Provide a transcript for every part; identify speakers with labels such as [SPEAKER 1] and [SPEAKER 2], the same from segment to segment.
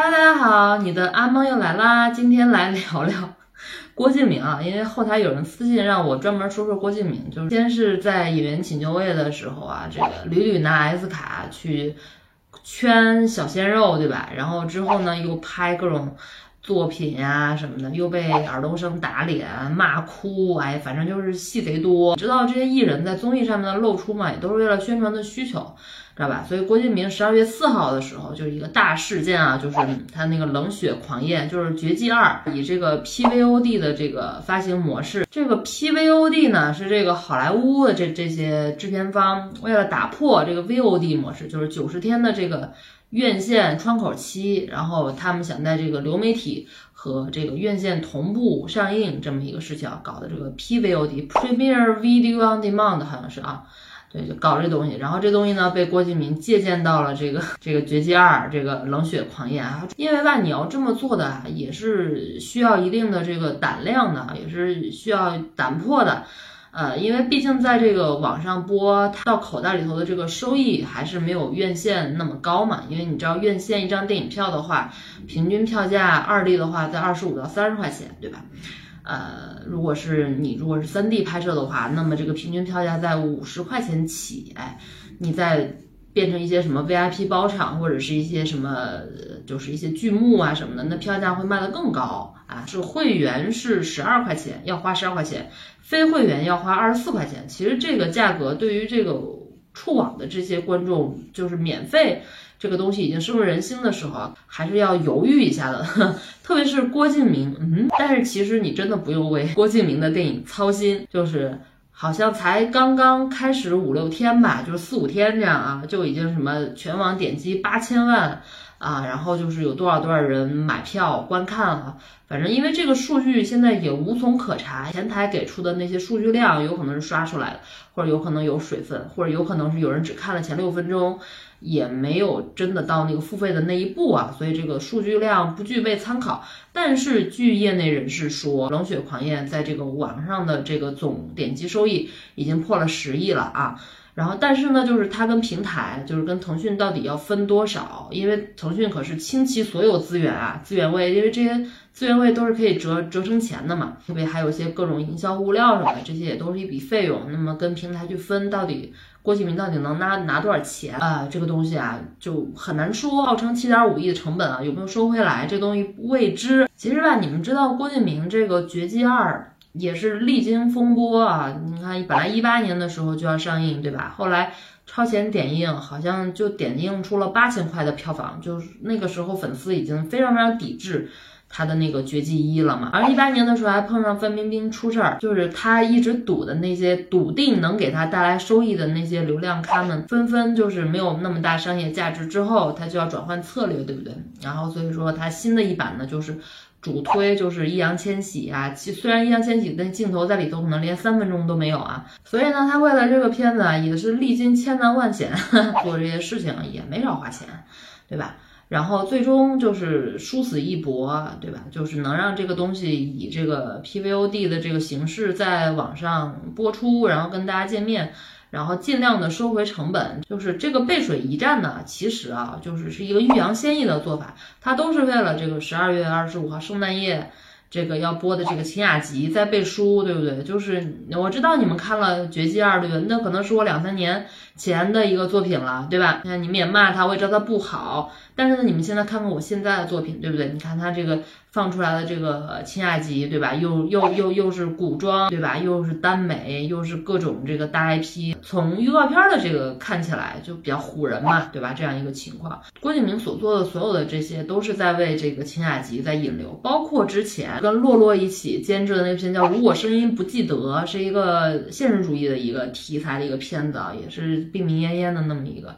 [SPEAKER 1] 哈喽，大家好，你的阿猫又来啦！今天来聊聊 郭敬明啊，因为后台有人私信让我专门说说郭敬明，就是先是在演员请就位的时候啊，这个屡屡拿 S 卡去圈小鲜肉，对吧？然后之后呢，又拍各种作品呀什么的，又被尔冬升打脸骂哭，哎，反正就是戏贼多。知道这些艺人在综艺上面的露出嘛，也都是为了宣传的需求。知道吧？所以郭敬明十二月四号的时候就是一个大事件啊，就是他那个《冷血狂宴》，就是《绝技二》以这个 PVOD 的这个发行模式。这个 PVOD 呢是这个好莱坞的这这些制片方为了打破这个 VOD 模式，就是九十天的这个院线窗口期，然后他们想在这个流媒体和这个院线同步上映这么一个事情，搞的这个 PVOD（Premier Video on Demand） 好像是啊。对，就搞这东西，然后这东西呢被郭敬明借鉴到了这个这个《绝技二》这个《冷血狂言》啊，因为吧，你要这么做的也是需要一定的这个胆量的，也是需要胆魄的，呃，因为毕竟在这个网上播，它到口袋里头的这个收益还是没有院线那么高嘛，因为你知道院线一张电影票的话，平均票价二 D 的话在二十五到三十块钱，对吧？呃，如果是你如果是三 D 拍摄的话，那么这个平均票价在五十块钱起，哎，你再变成一些什么 VIP 包场或者是一些什么，就是一些剧目啊什么的，那票价会卖得更高啊。是会员是十二块钱，要花十二块钱，非会员要花二十四块钱。其实这个价格对于这个触网的这些观众，就是免费。这个东西已经深入人心的时候，还是要犹豫一下的。特别是郭敬明，嗯，但是其实你真的不用为郭敬明的电影操心，就是好像才刚刚开始五六天吧，就是四五天这样啊，就已经什么全网点击八千万啊，然后就是有多少多少人买票观看了。反正因为这个数据现在也无从可查，前台给出的那些数据量有可能是刷出来的，或者有可能有水分，或者有可能是有人只看了前六分钟。也没有真的到那个付费的那一步啊，所以这个数据量不具备参考。但是据业内人士说，《冷血狂宴》在这个网上的这个总点击收益已经破了十亿了啊。然后，但是呢，就是它跟平台，就是跟腾讯到底要分多少？因为腾讯可是倾其所有资源啊，资源位，因为这些资源位都是可以折折成钱的嘛。特别还有一些各种营销物料什么的，这些也都是一笔费用。那么跟平台去分，到底郭敬明到底能拿拿多少钱啊？这个东西啊，就很难说。号称七点五亿的成本啊，有没有收回来？这东西未知。其实吧，你们知道郭敬明这个《绝技二》。也是历经风波啊！你看，本来一八年的时候就要上映，对吧？后来超前点映，好像就点映出了八千块的票房，就是那个时候粉丝已经非常非常抵制他的那个《绝技一》了嘛。而一八年的时候还碰上范冰冰出事儿，就是他一直赌的那些笃定能给他带来收益的那些流量咖们，纷纷就是没有那么大商业价值之后，他就要转换策略，对不对？然后所以说他新的一版呢，就是。主推就是易烊千玺啊，其虽然易烊千玺的镜头在里头可能连三分钟都没有啊，所以呢，他为了这个片子啊，也是历经千难万险 做这些事情，也没少花钱，对吧？然后最终就是殊死一搏，对吧？就是能让这个东西以这个 PVOD 的这个形式在网上播出，然后跟大家见面。然后尽量的收回成本，就是这个背水一战呢，其实啊，就是是一个欲扬先抑的做法，它都是为了这个十二月二十五号圣诞夜这个要播的这个秦雅集在背书，对不对？就是我知道你们看了《绝技二》对吧？那可能是我两三年前的一个作品了，对吧？那你们也骂他，我也知道他不好。但是呢，你们现在看看我现在的作品，对不对？你看他这个放出来的这个清雅集，对吧？又又又又是古装，对吧？又是耽美，又是各种这个大 IP。从预告片的这个看起来就比较唬人嘛，对吧？这样一个情况，郭敬明所做的所有的这些都是在为这个清雅集在引流，包括之前跟洛洛一起监制的那篇叫《如果声音不记得》，是一个现实主义的一个题材的一个片子啊，也是病病恹恹的那么一个。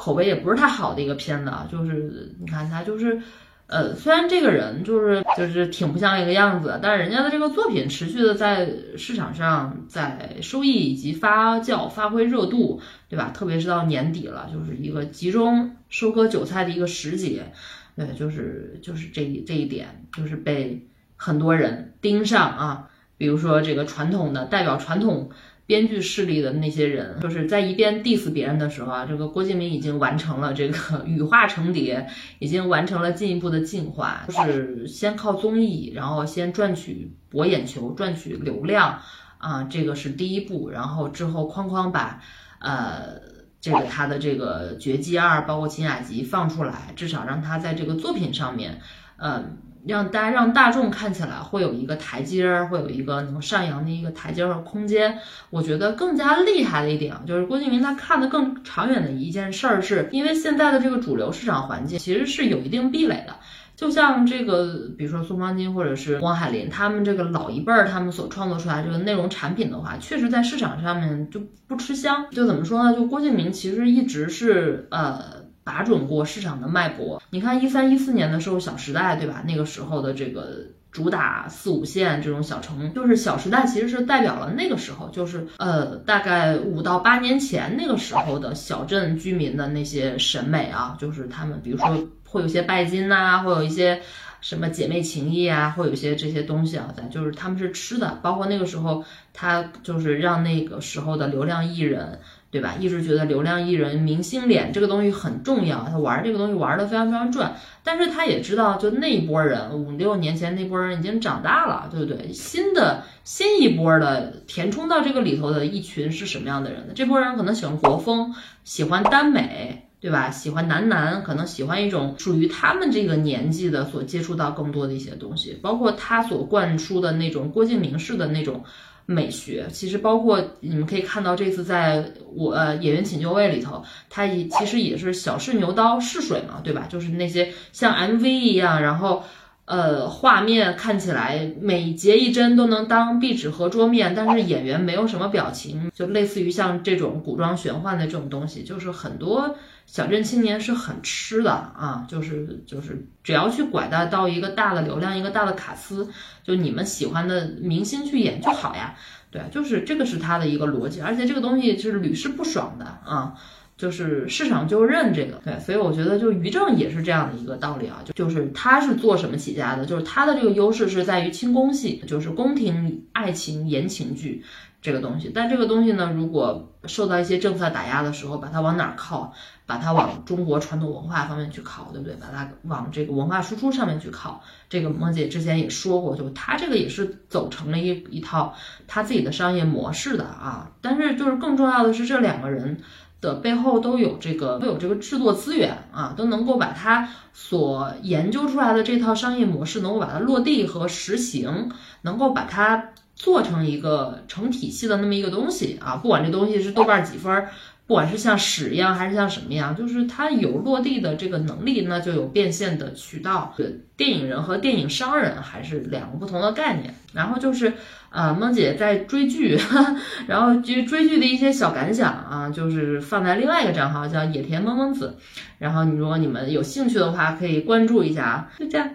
[SPEAKER 1] 口碑也不是太好的一个片子啊，就是你看他就是，呃，虽然这个人就是就是挺不像一个样子，但是人家的这个作品持续的在市场上在收益以及发酵发挥热度，对吧？特别是到年底了，就是一个集中收割韭菜的一个时节，对，就是就是这这一点就是被很多人盯上啊，比如说这个传统的代表传统。编剧势力的那些人，就是在一边 diss 别人的时候啊，这个郭敬明已经完成了这个羽化成蝶，已经完成了进一步的进化，就是先靠综艺，然后先赚取博眼球，赚取流量啊，这个是第一步，然后之后哐哐把呃这个他的这个绝技二，包括秦雅集放出来，至少让他在这个作品上面，嗯。让大家让大众看起来会有一个台阶儿，会有一个能上扬的一个台阶儿和空间。我觉得更加厉害的一点啊，就是郭敬明他看的更长远的一件事儿，是因为现在的这个主流市场环境其实是有一定壁垒的。就像这个，比如说宋方金或者是汪海林，他们这个老一辈儿他们所创作出来这个内容产品的话，确实在市场上面就不吃香。就怎么说呢？就郭敬明其实一直是呃。把准过市场的脉搏。你看一三一四年的时候，《小时代》对吧？那个时候的这个主打四五线这种小城，就是《小时代》其实是代表了那个时候，就是呃大概五到八年前那个时候的小镇居民的那些审美啊，就是他们比如说会有些拜金呐，会有一些什么姐妹情谊啊，会有一些这些东西啊，在就是他们是吃的。包括那个时候，他就是让那个时候的流量艺人。对吧？一直觉得流量艺人、明星脸这个东西很重要，他玩这个东西玩的非常非常赚。但是他也知道，就那一波人，五六年前那波人已经长大了，对不对？新的新一波的填充到这个里头的一群是什么样的人呢？这波人可能喜欢国风，喜欢耽美，对吧？喜欢男男，可能喜欢一种属于他们这个年纪的所接触到更多的一些东西，包括他所灌输的那种郭敬明式的那种。美学其实包括你们可以看到，这次在我呃演员请就位里头，它也其实也是小试牛刀试水嘛，对吧？就是那些像 MV 一样，然后呃画面看起来每截一帧都能当壁纸和桌面，但是演员没有什么表情，就类似于像这种古装玄幻的这种东西，就是很多。小镇青年是很吃的啊，就是就是只要去拐带到一个大的流量，一个大的卡司，就你们喜欢的明星去演就好呀。对，就是这个是他的一个逻辑，而且这个东西是屡试不爽的啊，就是市场就认这个。对，所以我觉得就于正也是这样的一个道理啊，就就是他是做什么起家的，就是他的这个优势是在于轻宫戏，就是宫廷爱情言情剧。这个东西，但这个东西呢，如果受到一些政策打压的时候，把它往哪儿靠？把它往中国传统文化方面去靠，对不对？把它往这个文化输出上面去靠。这个萌姐之前也说过，就他这个也是走成了一一套他自己的商业模式的啊。但是就是更重要的是，这两个人的背后都有这个都有这个制作资源啊，都能够把它所研究出来的这套商业模式能够把它落地和实行，能够把它。做成一个成体系的那么一个东西啊，不管这东西是豆瓣几分，不管是像屎一样还是像什么样，就是它有落地的这个能力，那就有变现的渠道。电影人和电影商人还是两个不同的概念。然后就是呃，梦姐在追剧，然后追追剧的一些小感想啊，就是放在另外一个账号叫野田萌萌子。然后你如果你们有兴趣的话，可以关注一下啊。就这样，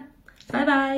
[SPEAKER 1] 拜拜。